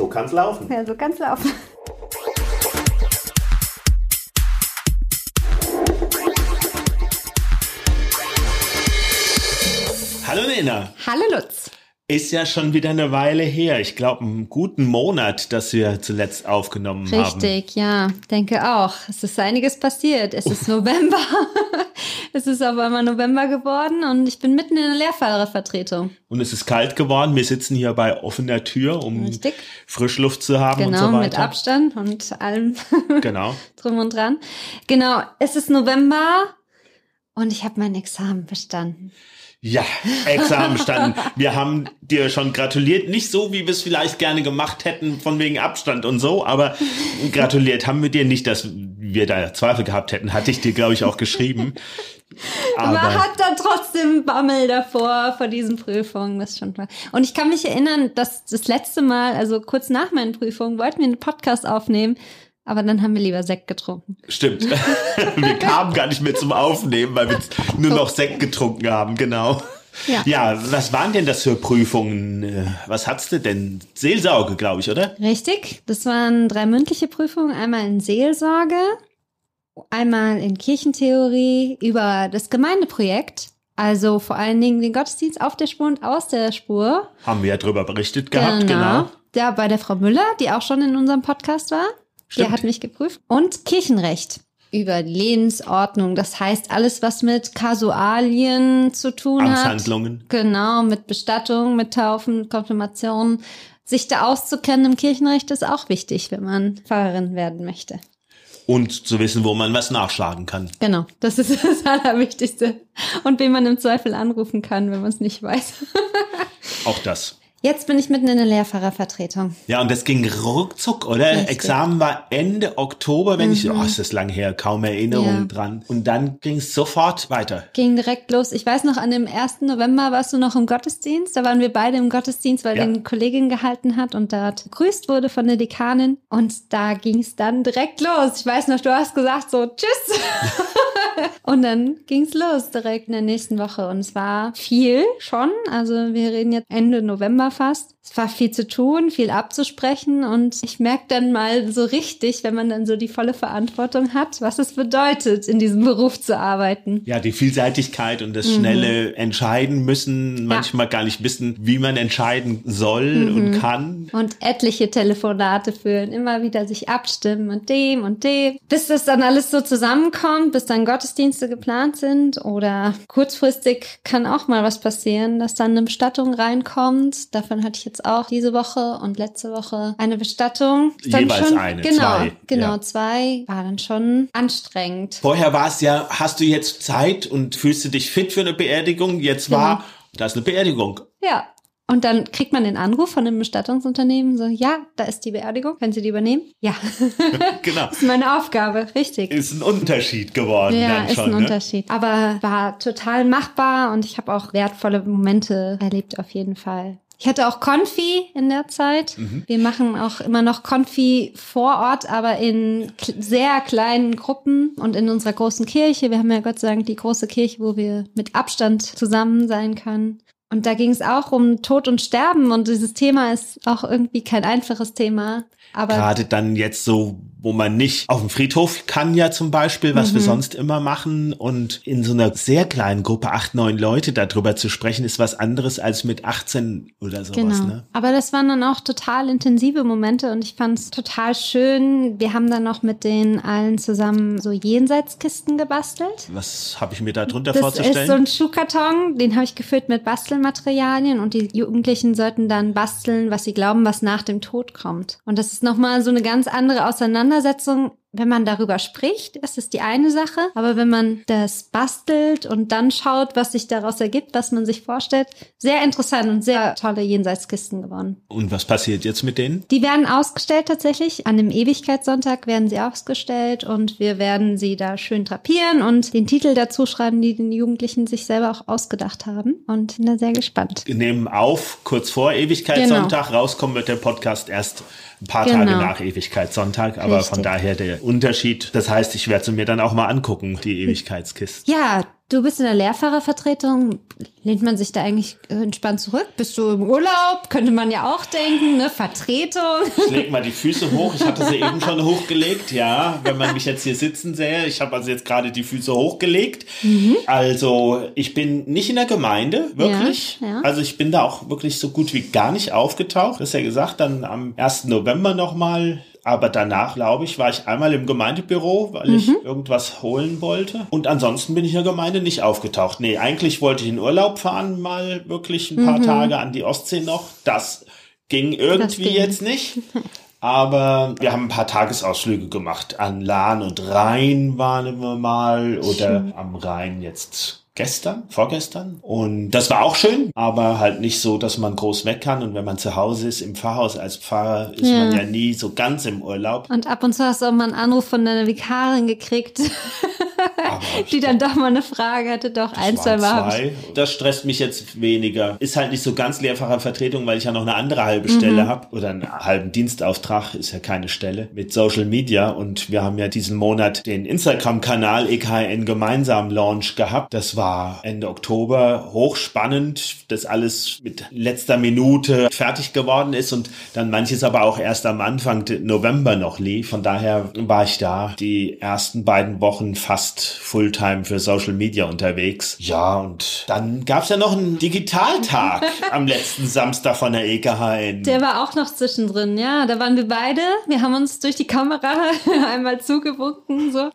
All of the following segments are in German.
So kann's laufen. Ja, so kann's laufen. Hallo Nena. Hallo Lutz. Ist ja schon wieder eine Weile her. Ich glaube, einen guten Monat, dass wir zuletzt aufgenommen haben. Richtig, ja, denke auch. Es ist einiges passiert. Es ist November. Es ist auf einmal November geworden und ich bin mitten in der Lehrfahrervertretung. Und es ist kalt geworden. Wir sitzen hier bei offener Tür, um Richtig. Frischluft zu haben Genau, und so mit weiter. Abstand und allem Genau. drum und dran. Genau, es ist November und ich habe mein Examen bestanden. Ja, Examen standen. Wir haben dir schon gratuliert. Nicht so, wie wir es vielleicht gerne gemacht hätten, von wegen Abstand und so, aber gratuliert haben wir dir nicht, dass wir da Zweifel gehabt hätten. Hatte ich dir, glaube ich, auch geschrieben. Man Aber hat dann trotzdem Bammel davor, vor diesen Prüfungen, das ist schon klar. Und ich kann mich erinnern, dass das letzte Mal, also kurz nach meinen Prüfungen, wollten wir einen Podcast aufnehmen, aber dann haben wir lieber Sekt getrunken. stimmt. wir kamen gar nicht mehr zum Aufnehmen, weil wir nur noch Sekt getrunken haben, genau. Ja. Ja, was waren denn das für Prüfungen? Was hattest du denn? Seelsorge, glaube ich, oder? Richtig, das waren drei mündliche Prüfungen, einmal in Seelsorge, einmal in Kirchentheorie über das Gemeindeprojekt, also vor allen Dingen den Gottesdienst auf der Spur und aus der Spur. Haben wir ja drüber berichtet gehabt, genau. Ja, bei der Frau Müller, die auch schon in unserem Podcast war. Stimmt. Der hat mich geprüft. Und Kirchenrecht über Lebensordnung. Das heißt, alles, was mit Kasualien zu tun hat. Amtshandlungen. Genau, mit Bestattung, mit Taufen, Konfirmationen. Sich da auszukennen im Kirchenrecht ist auch wichtig, wenn man Pfarrerin werden möchte. Und zu wissen, wo man was nachschlagen kann. Genau, das ist das Allerwichtigste. Und wen man im Zweifel anrufen kann, wenn man es nicht weiß. Auch das. Jetzt bin ich mitten in der Lehrfahrervertretung. Ja, und das ging ruckzuck, oder? Richtig. Mhm. Examen war Ende Oktober, wenn ich, oh, ist das lang her, kaum Erinnerungen Ja. dran. Und dann ging es sofort weiter. Ging direkt los. Ich weiß noch, an dem 1. November warst du noch im Gottesdienst. Da waren wir beide im Gottesdienst, weil Ja. den Kollegin gehalten hat und dort begrüßt wurde von der Dekanin. Und da ging es dann direkt los. Ich weiß noch, du hast gesagt so, tschüss. und dann ging es los direkt in der nächsten Woche. Und es war viel schon. Also wir reden jetzt Ende November fast. Es war viel zu tun, viel abzusprechen. Und ich merke dann mal so richtig, wenn man dann so die volle Verantwortung hat, was es bedeutet, in diesem Beruf zu arbeiten. Ja, die Vielseitigkeit und das Mhm. schnelle Entscheiden müssen, manchmal gar nicht wissen, wie man entscheiden soll und Mhm. kann. und etliche Telefonate führen, immer wieder sich abstimmen und dem und dem, bis das dann alles so zusammenkommt, bis dann Gottesdienste geplant sind oder kurzfristig kann auch mal was passieren, dass dann eine Bestattung reinkommt. Davon hatte ich jetzt auch diese Woche und letzte Woche eine Bestattung. Jeweils schon, eine, genau, zwei, Genau, ja. zwei. War dann schon anstrengend. Vorher war es ja, hast du jetzt Zeit und fühlst du dich fit für eine Beerdigung? Jetzt Genau. war, da ist eine Beerdigung. Ja. Und dann kriegt man den Anruf von einem Bestattungsunternehmen, so, ja, da ist die Beerdigung, können Sie die übernehmen? Ja. genau. Das ist meine Aufgabe, richtig. Ist ein Unterschied geworden Ja, ist schon. ein ne? Unterschied. Aber war total machbar und ich habe auch wertvolle Momente erlebt auf jeden Fall. Ich hatte auch Konfi in der Zeit. Mhm. Wir machen auch immer noch Konfi vor Ort, aber in sehr kleinen Gruppen und in unserer großen Kirche. Wir haben ja Gott sei Dank die große Kirche, wo wir mit Abstand zusammen sein können. Und da ging es auch um Tod und Sterben und dieses Thema ist auch irgendwie kein einfaches Thema. Aber Gerade dann jetzt so, wo man nicht auf dem Friedhof kann ja zum Beispiel, was Mhm. wir sonst immer machen. Und in so einer sehr kleinen Gruppe, acht, neun Leute darüber zu sprechen, ist was anderes als mit 18 oder sowas. Genau. Ne? Aber das waren dann auch total intensive Momente und ich fand es total schön. Wir haben dann noch mit denen allen zusammen so Jenseitskisten gebastelt. Was habe ich mir da drunter Das ist so vorzustellen? ein Schuhkarton, den habe ich gefüllt mit Bastelmaterialien und die Jugendlichen sollten dann basteln, was sie glauben, was nach dem Tod kommt. Und das ist nochmal so eine ganz andere Auseinandersetzung. Auseinandersetzung wenn man darüber spricht, ist es die eine Sache, aber wenn man das bastelt und dann schaut, was sich daraus ergibt, was man sich vorstellt, sehr interessant und sehr tolle Jenseitskisten gewonnen. Und was passiert jetzt mit denen? Die werden ausgestellt tatsächlich. An dem Ewigkeitssonntag werden sie ausgestellt und wir werden sie da schön drapieren und den Titel dazu schreiben, die den Jugendlichen sich selber auch ausgedacht haben. Und bin da sehr gespannt. Wir nehmen auf, kurz vor Ewigkeitssonntag. Rauskommen wird der Podcast erst ein paar Genau. Tage nach Ewigkeitssonntag. Aber von Richtig. daher der Unterschied. Das heißt, ich werde sie mir dann auch mal angucken, die Ewigkeitskiste. Ja, Du bist in der Lehrfahrervertretung. Lehnt man sich da eigentlich entspannt zurück? Bist du im Urlaub? Könnte man ja auch denken, ne? Vertretung. Ich leg mal die Füße hoch. Ich hatte sie eben schon hochgelegt, ja. Wenn man mich jetzt hier sitzen sähe. Ich habe also jetzt gerade die Füße hochgelegt. Mhm. Also ich bin nicht in der Gemeinde, wirklich. Ja, ja. Also ich bin da auch wirklich so gut wie gar nicht aufgetaucht. Das ist ja gesagt, dann am 1. November nochmal aber danach, glaube ich, war ich einmal im Gemeindebüro, weil mhm. ich irgendwas holen wollte. Und ansonsten bin ich in der Gemeinde nicht aufgetaucht. Nee, eigentlich wollte ich in Urlaub fahren, mal wirklich ein paar mhm. Tage an die Ostsee noch. Das ging irgendwie das ging. jetzt nicht. Aber wir haben ein paar Tagesausflüge gemacht. An Lahn und Rhein waren wir mal oder Schön. am Rhein jetzt gestern, vorgestern. Und das war auch schön, aber halt nicht so, dass man groß weg kann. Und wenn man zu Hause ist im Pfarrhaus als Pfarrer, ist ja. man ja nie so ganz im Urlaub. Und ab und zu hast du auch mal einen Anruf von deiner Vikarin gekriegt. die dann doch mal eine Frage hatte, doch ein, zwei Mal. Zwei. Das stresst mich jetzt weniger. Ist halt nicht so ganz Lehrfachervertretung, weil ich ja noch eine andere halbe Stelle mhm. habe oder einen halben Dienstauftrag, ist ja keine Stelle, mit Social Media. Und wir haben ja diesen Monat den Instagram-Kanal EKN gemeinsam Launch gehabt. Das war Ende Oktober hochspannend, dass alles mit letzter Minute fertig geworden ist und dann manches aber auch erst am Anfang November noch lief. Von daher war ich da die ersten beiden Wochen fast Fulltime für Social Media unterwegs. Ja, und dann gab es ja noch einen Digitaltag am letzten Samstag von der EKHN. Der war auch noch zwischendrin, ja. Da waren wir beide. Wir haben uns durch die Kamera einmal zugewunken, so.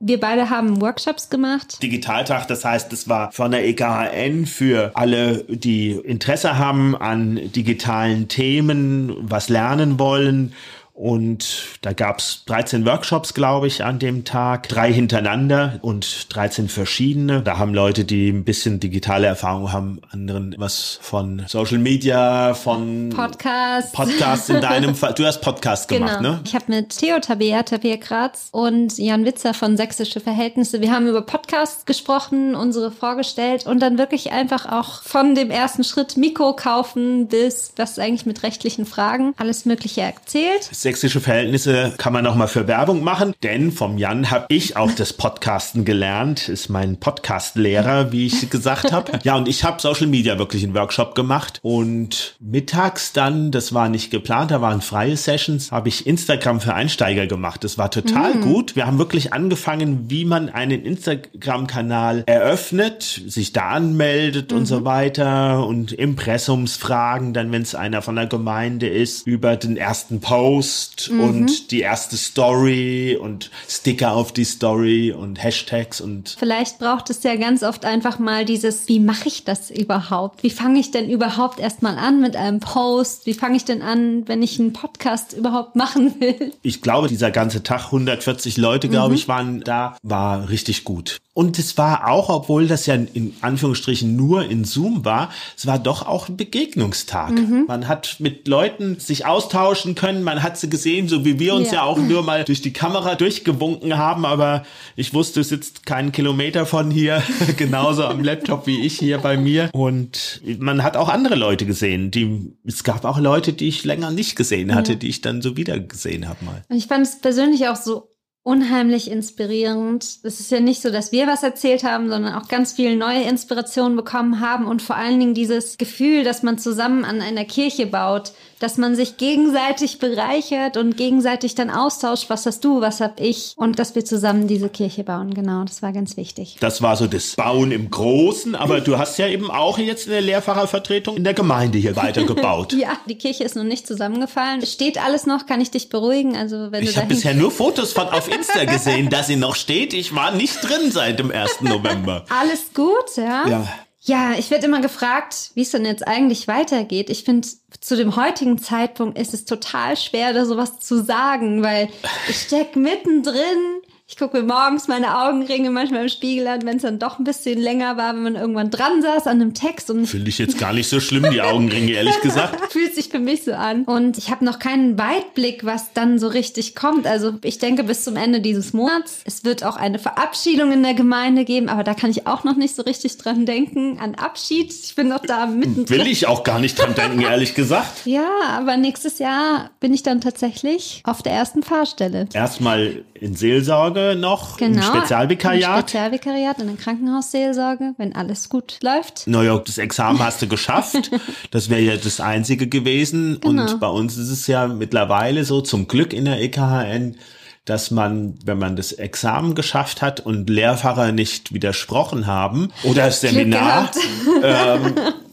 Wir beide haben Workshops gemacht. Digitaltag, das heißt, es war von der EKHN für alle, die Interesse haben an digitalen Themen, was lernen wollen und da gab's 13 Workshops, glaube ich, an dem Tag. Drei hintereinander und 13 verschiedene. Da haben Leute, die ein bisschen digitale Erfahrung haben, anderen was von Social Media, von Podcasts. Podcasts in deinem Fall. Du hast Podcast gemacht, genau. ne? Ich habe mit Theo Tabea, Tabea Graz und Jan Witzer von Sächsische Verhältnisse, wir haben über Podcasts gesprochen, unsere vorgestellt und dann wirklich einfach auch von dem ersten Schritt Mikro kaufen bis was eigentlich mit rechtlichen Fragen, alles Mögliche erzählt sächsische Verhältnisse kann man noch mal für Werbung machen, denn vom Jan habe ich auch das Podcasten gelernt, ist mein Podcast-Lehrer, wie ich gesagt habe. Ja, und ich habe Social Media wirklich einen Workshop gemacht und mittags dann, das war nicht geplant, da waren freie Sessions, habe ich Instagram für Einsteiger gemacht. Das war total mhm. gut. Wir haben wirklich angefangen, wie man einen Instagram-Kanal eröffnet, sich da anmeldet mhm. und so mhm. weiter und Impressumsfragen, dann wenn es einer von der Gemeinde ist, über den ersten Post Post mhm. und die erste Story und Sticker auf die Story und Hashtags und. Vielleicht braucht es ja ganz oft einfach mal dieses, wie mache ich das überhaupt? Wie fange ich denn überhaupt erstmal an mit einem Post? Wie fange ich denn an, wenn ich einen Podcast überhaupt machen will? Ich glaube, dieser ganze Tag, 140 Leute, glaube mhm. ich, waren da, war richtig gut. Und es war auch, obwohl das ja in Anführungsstrichen nur in Zoom war, es war doch auch ein Begegnungstag. Mhm. Man hat mit Leuten sich austauschen können, man hat sie gesehen, so wie wir uns ja, ja auch nur mal durch die Kamera durchgewunken haben, aber ich wusste, du sitzt keinen Kilometer von hier, genauso am Laptop wie ich hier bei mir. Und man hat auch andere Leute gesehen, die, es gab auch Leute, die ich länger nicht gesehen hatte, ja. die ich dann so wieder gesehen habe mal. Ich fand es persönlich auch so unheimlich inspirierend. Es ist ja nicht so, dass wir was erzählt haben, sondern auch ganz viel neue Inspirationen bekommen haben und vor allen Dingen dieses Gefühl, dass man zusammen an einer Kirche baut, dass man sich gegenseitig bereichert und gegenseitig dann austauscht, was hast du, was hab ich und dass wir zusammen diese Kirche bauen. Genau, das war ganz wichtig. Das war so das Bauen im Großen, aber du hast ja eben auch jetzt in der Lehrfahrervertretung in der Gemeinde hier weitergebaut. ja, die Kirche ist noch nicht zusammengefallen. Steht alles noch, kann ich dich beruhigen. Also wenn ich habe bisher nur Fotos von auf Insta gesehen, dass sie noch steht. Ich war nicht drin seit dem 1. November. Alles gut, ja? Ja. Ja, ich werde immer gefragt, wie es denn jetzt eigentlich weitergeht. Ich finde, zu dem heutigen Zeitpunkt ist es total schwer, da sowas zu sagen, weil ich steck mittendrin ich gucke mir morgens meine Augenringe manchmal im Spiegel an, wenn es dann doch ein bisschen länger war, wenn man irgendwann dran saß an einem Text. und Finde ich jetzt gar nicht so schlimm, die Augenringe, ehrlich gesagt. Fühlt sich für mich so an. Und ich habe noch keinen Weitblick, was dann so richtig kommt. Also ich denke bis zum Ende dieses Monats. Es wird auch eine Verabschiedung in der Gemeinde geben, aber da kann ich auch noch nicht so richtig dran denken. An Abschied. Ich bin noch da mittendrin. Will ich auch gar nicht dran denken, ehrlich gesagt. Ja, aber nächstes Jahr bin ich dann tatsächlich auf der ersten Fahrstelle. Erstmal in Seelsorge Seelsorge noch, Genau. im Spezialvikariat. Im Spezialvikariat in der Krankenhausseelsorge, wenn alles gut läuft. Naja, das Examen hast du geschafft. Das wäre ja das Einzige gewesen. Genau. Und bei uns ist es ja mittlerweile so, zum Glück in der EKHN, dass man, wenn man das Examen geschafft hat und Lehrfahrer nicht widersprochen haben oder das Seminar, gehabt.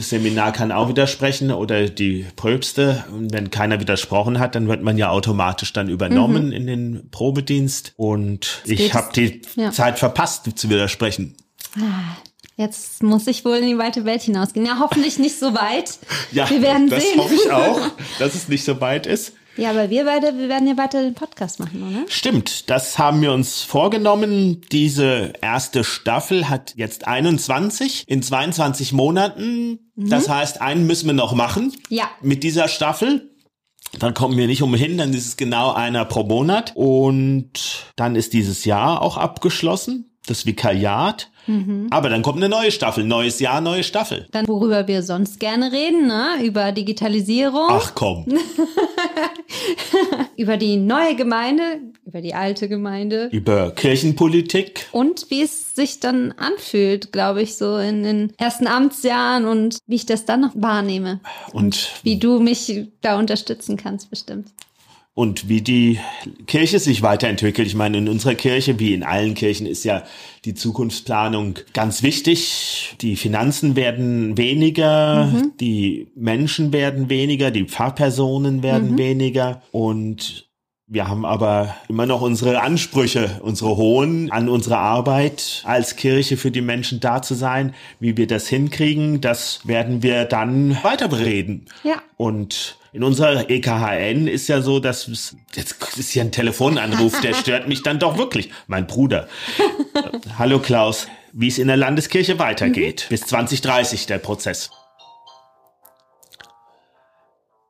Seminar kann auch widersprechen oder die Pröbste. Und wenn keiner widersprochen hat, dann wird man ja automatisch dann übernommen in den Probedienst. Und ich geht's- habe die ja. Zeit verpasst zu widersprechen. Jetzt muss ich wohl in die weite Welt hinausgehen. Ja, hoffentlich nicht so weit. Ja, wir werden das sehen. hoffe ich auch, dass es nicht so weit ist. Ja, aber wir beide, wir werden ja weiter den Podcast machen, oder? Stimmt, das haben wir uns vorgenommen. Diese erste Staffel hat jetzt 21 in 22 Monaten. Das heißt, einen müssen wir noch machen. Ja. Mit dieser Staffel. Dann kommen wir nicht umhin, dann ist es genau einer pro Monat. Und dann ist dieses Jahr auch abgeschlossen, das Vikariat. Aber dann kommt eine neue Staffel, neues Jahr, neue Staffel. Dann, worüber wir sonst gerne reden, ne? über Digitalisierung, Ach komm, über die neue Gemeinde, über die alte Gemeinde über Kirchenpolitik. und wie es sich dann anfühlt, glaube ich, so in den ersten Amtsjahren und wie ich das dann noch wahrnehme. Und Wie du mich da unterstützen kannst, bestimmt. Und wie die Kirche sich weiterentwickelt. Ich meine, in unserer Kirche, wie in allen Kirchen, ist ja die Zukunftsplanung ganz wichtig. Die Finanzen werden weniger, die Menschen werden weniger, die Pfarrpersonen werden weniger und wir haben aber immer noch unsere Ansprüche, unsere hohen an unsere Arbeit als Kirche für die Menschen da zu sein. Wie wir das hinkriegen, das werden wir dann weiter bereden. Ja. Und in unserer EKHN ist ja so, dass jetzt ist hier ein Telefonanruf, der stört mich dann doch wirklich. Mein Bruder. Hallo Klaus, wie es in der Landeskirche weitergeht. Bis 2030 der Prozess.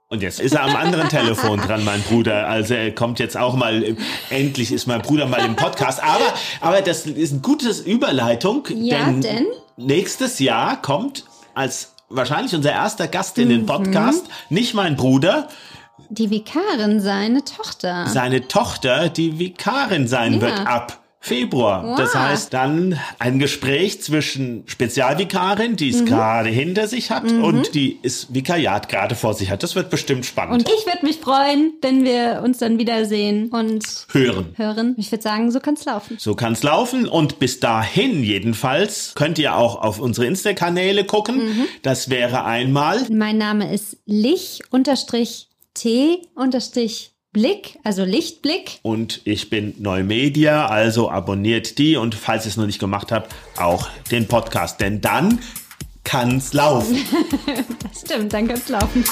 Und jetzt ist er am anderen Telefon dran, mein Bruder. Also er kommt jetzt auch mal, endlich ist mein Bruder mal im Podcast. Aber, aber das ist eine gute Überleitung, Ja, denn? nächstes Jahr kommt als wahrscheinlich unser erster Gast in den Podcast nicht mein Bruder, Die Vikarin, seine Tochter. seine Tochter, die Vikarin sein Ja. wird ab Februar. Das Wow. heißt dann ein Gespräch zwischen Spezialvikarin, die Mhm. es gerade hinter sich hat und die es Vikariat gerade vor sich hat. Das wird bestimmt spannend. und ich würde mich freuen, wenn wir uns dann wiedersehen und hören. hören. Ich würde sagen, so kann's laufen. So kann's laufen und bis dahin jedenfalls könnt ihr auch auf unsere Insta-Kanäle gucken. Mhm. Das wäre einmal Mein Name ist Lich-T-Blick, also Lichtblick. und ich bin Neumedia, also abonniert die und falls ihr es noch nicht gemacht habt, auch den Podcast, denn dann kann's laufen. Das stimmt, dann kann's laufen.